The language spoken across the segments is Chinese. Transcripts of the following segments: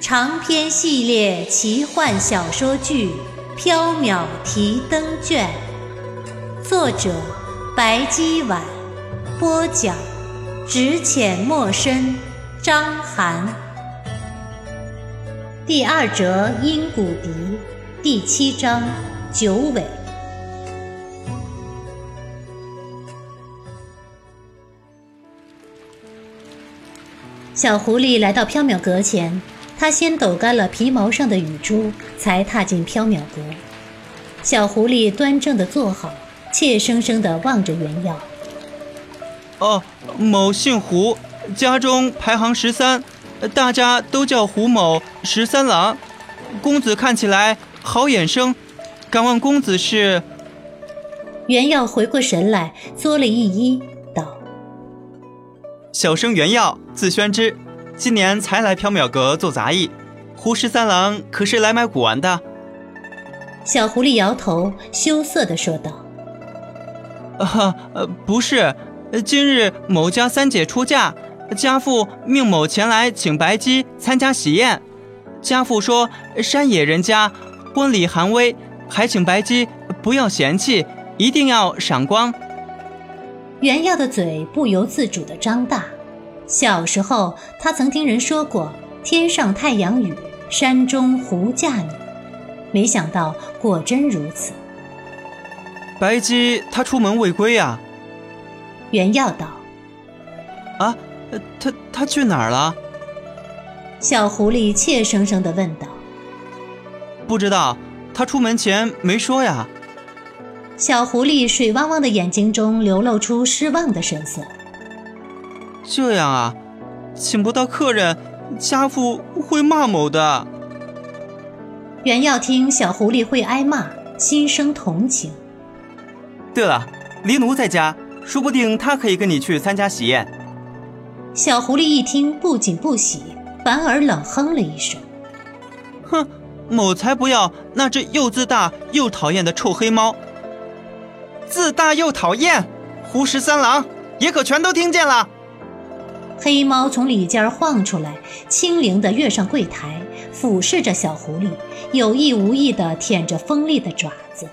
长篇系列奇幻小说剧《缥缈提灯卷》，作者白姬婉，播讲只浅墨深，张涵。第二折阴骨笛，第七章九尾。小狐狸来到缥缈阁前，它先抖干了皮毛上的雨珠，才踏进缥缈阁。小狐狸端正地坐好，怯生生地望着原耀。哦，某姓胡，家中排行十三，大家都叫胡某十三郎。公子看起来好眼生，敢问公子是？原耀回过神来，作了一揖，道：“小生原耀，字宣之，今年才来缥缈阁做杂役。胡十三郎可是来买古玩的？”小狐狸摇头，羞涩的说道：“啊，呃，不是。今日某家三姐出嫁，家父命某前来请白姬参加喜宴。家父说山野人家婚礼寒微，还请白姬不要嫌弃，一定要赏光。”原耀的嘴不由自主的张大。小时候，他曾听人说过“天上太阳雨，山中狐嫁女”，没想到果真如此。白姬她出门未归呀。原耀道：“啊，她她去哪儿了？”小狐狸怯生生地问道：“不知道，她出门前没说呀。”小狐狸水汪汪的眼睛中流露出失望的神色。这样啊，请不到客人，家父会骂某的。原耀听小狐狸会挨骂，心生同情。对了，黎奴在家，说不定他可以跟你去参加喜宴。小狐狸一听，不仅不喜，反而冷哼了一声：“哼，某才不要那只又自大又讨厌的臭黑猫。自大又讨厌，胡十三郎也可全都听见了。”黑猫从里间晃出来，轻灵地跃上柜台，俯视着小狐狸，有意无意地舔着锋利的爪子。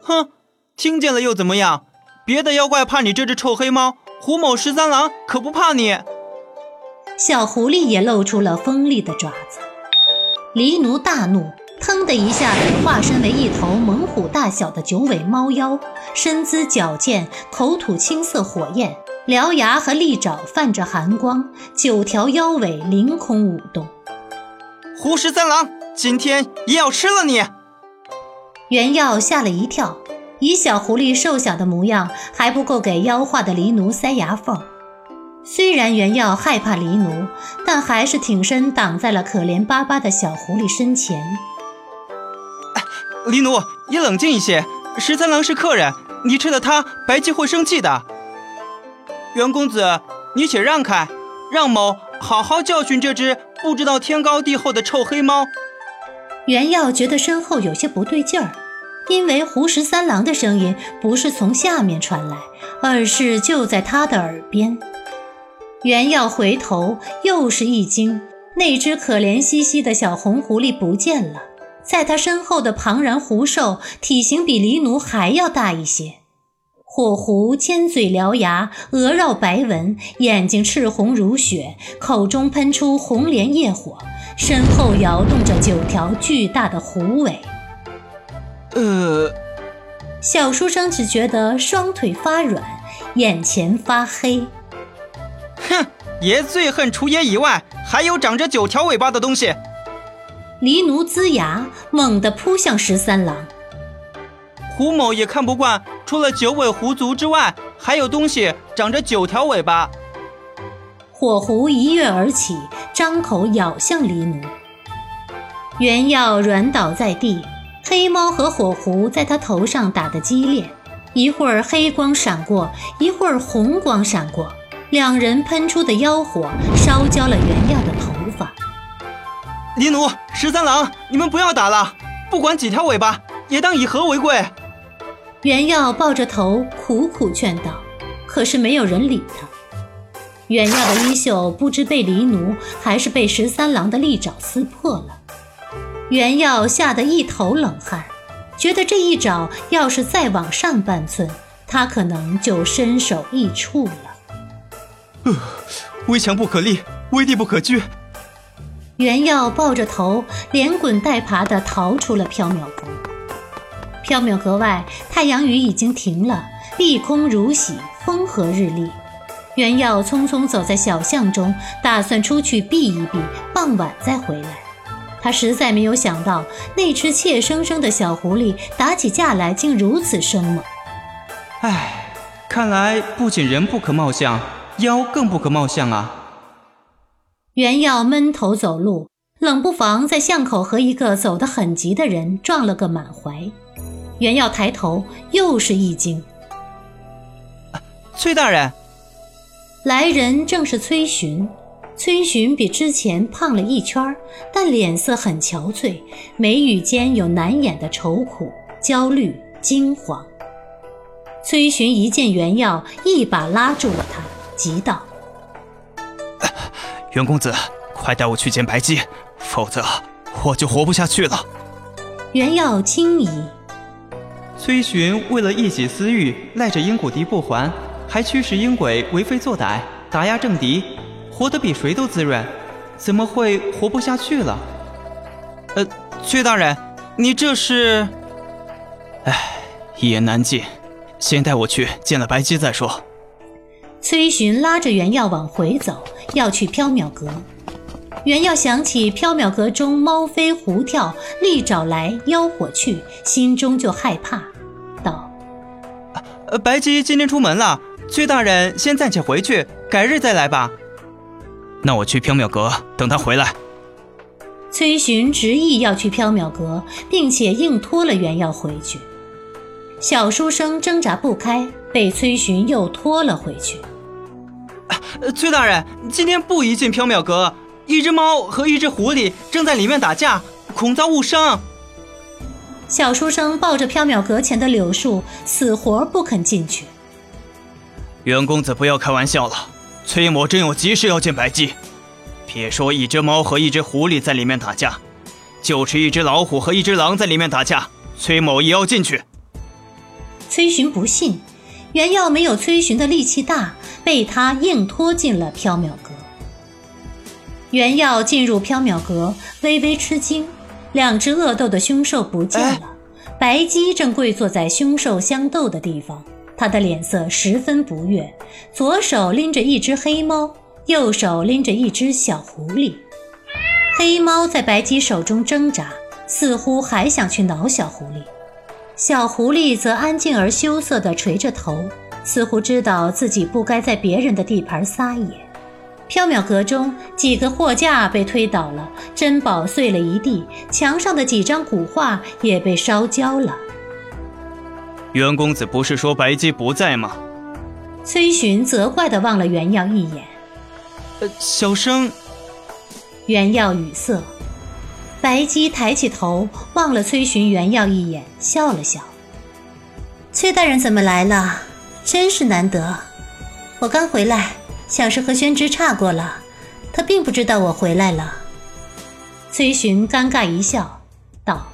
哼，听见了又怎么样？别的妖怪怕你这只臭黑猫，胡某十三郎可不怕你。小狐狸也露出了锋利的爪子。狸奴大怒，腾的一下子化身为一头猛虎大小的九尾猫妖，身姿矫健，口吐青色火焰。獠牙和利爪泛着寒光，九条妖尾凌空舞动。胡十三郎，今天也要吃了你！原耀吓了一跳，以小狐狸瘦小的模样，还不够给妖化的狸奴塞牙缝。虽然原耀害怕狸奴，但还是挺身挡在了可怜巴巴的小狐狸身前。狸奴，你冷静一些，十三郎是客人，你吃了他，白姬会生气的。袁公子，你且让开，让某好好教训这只不知道天高地厚的臭黑猫。袁耀觉得身后有些不对劲儿，因为胡十三郎的声音不是从下面传来，而是就在他的耳边。袁耀回头，又是一惊，那只可怜兮兮的小红狐狸不见了，在他身后的庞然狐兽，体型比狸奴还要大一些。火狐尖嘴獠牙，额绕白纹，眼睛赤红如血，口中喷出红莲业火，身后摇动着九条巨大的狐尾。呃，小书生只觉得双腿发软，眼前发黑。哼，爷最恨除爷以外还有长着九条尾巴的东西。黎奴龇牙，猛地扑向十三郎。胡某也看不惯，除了九尾狐族之外，还有东西长着九条尾巴。火狐一跃而起，张口咬向黎奴。原耀软倒在地，黑猫和火狐在他头上打得激烈，一会儿黑光闪过，一会儿红光闪过，两人喷出的妖火烧焦了原耀的头发。黎奴、十三郎，你们不要打了，不管几条尾巴，也当以和为贵。原耀抱着头苦苦劝道，可是没有人理他。袁耀的衣袖不知被黎奴还是被十三郎的利爪撕破了，袁耀吓得一头冷汗，觉得这一爪要是再往上半寸，他可能就身首异处了。呃，危墙不可立，危地不可居。袁耀抱着头，连滚带爬地逃出了缥缈阁。缥缈阁外，太阳雨已经停了，碧空如洗，风和日丽。袁耀匆匆走在小巷中，打算出去避一避，傍晚再回来。他实在没有想到，那只怯生生的小狐狸打起架来竟如此生猛。唉，看来不仅人不可貌相，妖更不可貌相啊！袁耀闷头走路，冷不防在巷口和一个走得很急的人撞了个满怀。原耀抬头，又是一惊。崔大人。来人正是崔寻，崔寻比之前胖了一圈，但脸色很憔悴，眉宇间有难掩的愁苦、焦虑、惊慌。崔寻一见袁耀，一把拉住了他，急道：“袁公子，快带我去见白姬，否则我就活不下去了。”袁耀惊疑。崔寻为了一己私欲，赖着阴谷笛不还。还驱使阴鬼为非作歹，打压政敌，活得比谁都滋润，怎么会活不下去了？呃，崔大人，你这是……唉，一言难尽，先带我去见了白姬再说。崔寻拉着袁耀往回走，要去缥缈阁。袁耀想起缥缈阁中猫飞狐跳，利爪来，妖火去，心中就害怕，道：“呃，白姬今天出门了。”崔大人，先暂且回去，改日再来吧。那我去缥缈阁等他回来。崔寻执意要去缥缈阁，并且硬拖了袁耀回去。小书生挣扎不开，被崔寻又拖了回去。崔大人，今天不宜进缥缈阁，一只猫和一只狐狸正在里面打架，恐遭误伤。小书生抱着缥缈阁前的柳树，死活不肯进去。袁公子不要开玩笑了，崔某真有急事要见白姬。别说一只猫和一只狐狸在里面打架，就是一只老虎和一只狼在里面打架，崔某也要进去。崔寻不信，袁耀没有崔寻的力气大，被他硬拖进了缥缈阁。袁耀进入缥缈阁，微微吃惊，两只恶斗的凶兽不见了，白姬正跪坐在凶兽相斗的地方。他的脸色十分不悦，左手拎着一只黑猫，右手拎着一只小狐狸。黑猫在白姬手中挣扎，似乎还想去挠小狐狸；小狐狸则安静而羞涩地垂着头，似乎知道自己不该在别人的地盘撒野。缥缈阁中，几个货架被推倒了，珍宝碎了一地，墙上的几张古画也被烧焦了。袁公子不是说白姬不在吗？崔寻责怪地望了袁耀一眼。呃，小生。袁耀语塞。白姬抬起头望了崔寻、袁耀一眼，笑了笑。崔大人怎么来了？真是难得。我刚回来，想是和宣之差过了，他并不知道我回来了。崔寻尴尬一笑，道。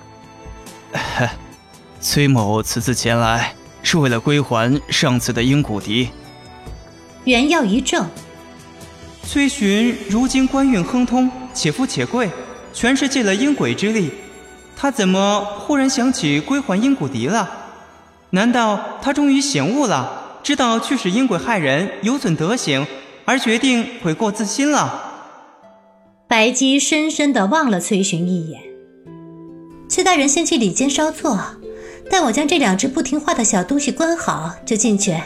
崔某此次前来是为了归还上次的鹰骨笛。袁耀一怔，崔寻如今官运亨通，且富且贵，全是借了阴鬼之力。他怎么忽然想起归还鹰骨笛了？难道他终于醒悟了，知道驱使阴鬼害人有损德行，而决定悔过自新了？白姬深深地望了崔寻一眼。崔大人先去里间稍坐。待我将这两只不听话的小东西关好，就进去。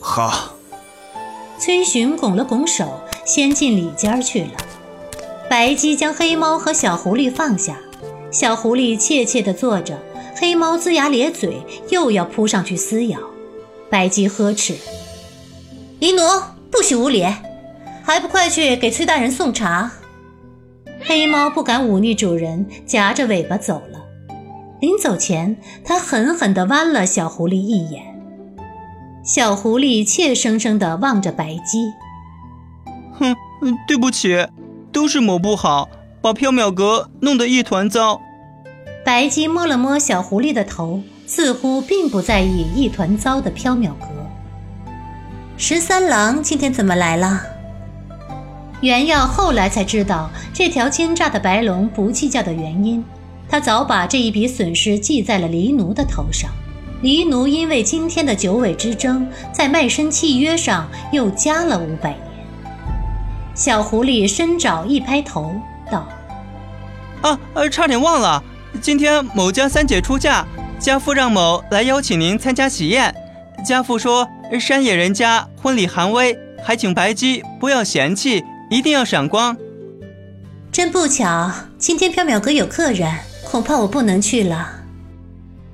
好。崔寻拱了拱手，先进里间去了。白姬将黑猫和小狐狸放下，小狐狸怯怯地坐着，黑猫龇牙咧嘴，又要扑上去撕咬。白姬呵斥：“黎奴，不许无礼！还不快去给崔大人送茶！”黑猫不敢忤逆主人，夹着尾巴走了。临走前，它狠狠地剜了小狐狸一眼。小狐狸怯生生地望着白姬：“哼，对不起。”都是某不好，把缥缈阁弄得一团糟。白姬摸了摸小狐狸的头，似乎并不在意一团糟的缥缈阁。十三郎今天怎么来了？原耀后来才知道这条奸诈的白龙不计较的原因，他早把这一笔损失记在了黎奴的头上。黎奴因为今天的九尾之争，在卖身契约上又加了五百年。小狐狸伸爪一拍头，道：“啊，呃，差点忘了，今天某家三姐出嫁，家父让某来邀请您参加喜宴。家父说山野人家婚礼寒微，还请白姬不要嫌弃，一定要赏光。真不巧，今天缥缈阁有客人，恐怕我不能去了。”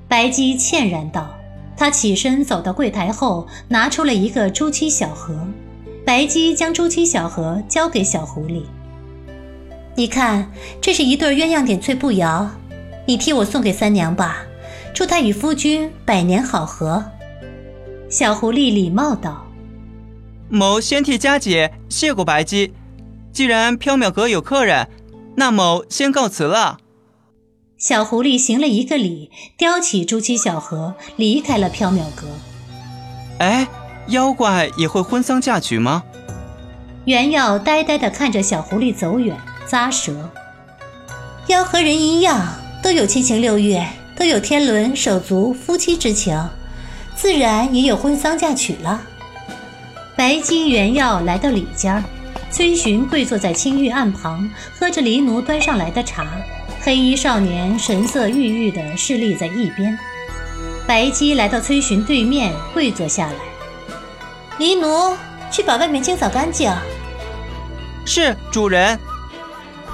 白姬歉然道。她起身走到柜台后，拿出了一个朱漆小盒。白姬将朱漆小盒交给小狐狸，你看，这是一对鸳鸯点翠步摇，你替我送给三娘吧，祝她与夫君百年好合。小狐狸礼貌道：“某先替佳姐谢过白姬，既然缥缈阁有客人，那某先告辞了。”小狐狸行了一个礼，叼起朱漆小盒，离开了缥缈阁。哎。妖怪也会婚丧嫁娶吗？袁耀呆呆地看着小狐狸走远，咂舌。妖和人一样，都有七情六欲，都有天伦手足、夫妻之情，自然也有婚丧嫁娶了。白姬、原要来到里间，崔寻跪坐在青玉案旁，喝着黎奴端上来的茶。黑衣少年神色郁郁地侍立在一边。白姬来到崔寻对面，跪坐下来。黎奴，去把外面清扫干净。是主人。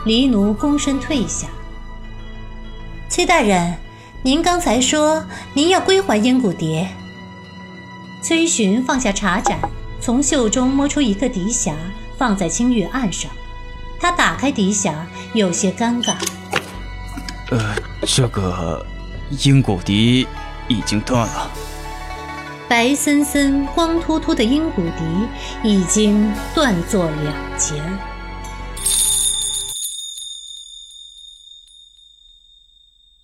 黎奴躬身退下。崔大人，您刚才说您要归还燕骨蝶。崔寻放下茶盏，从袖中摸出一个笛匣，放在青玉案上。他打开笛匣，有些尴尬。呃，这个鹰骨笛已经断了。白森森、光秃秃的鹰骨笛已经断作两截儿。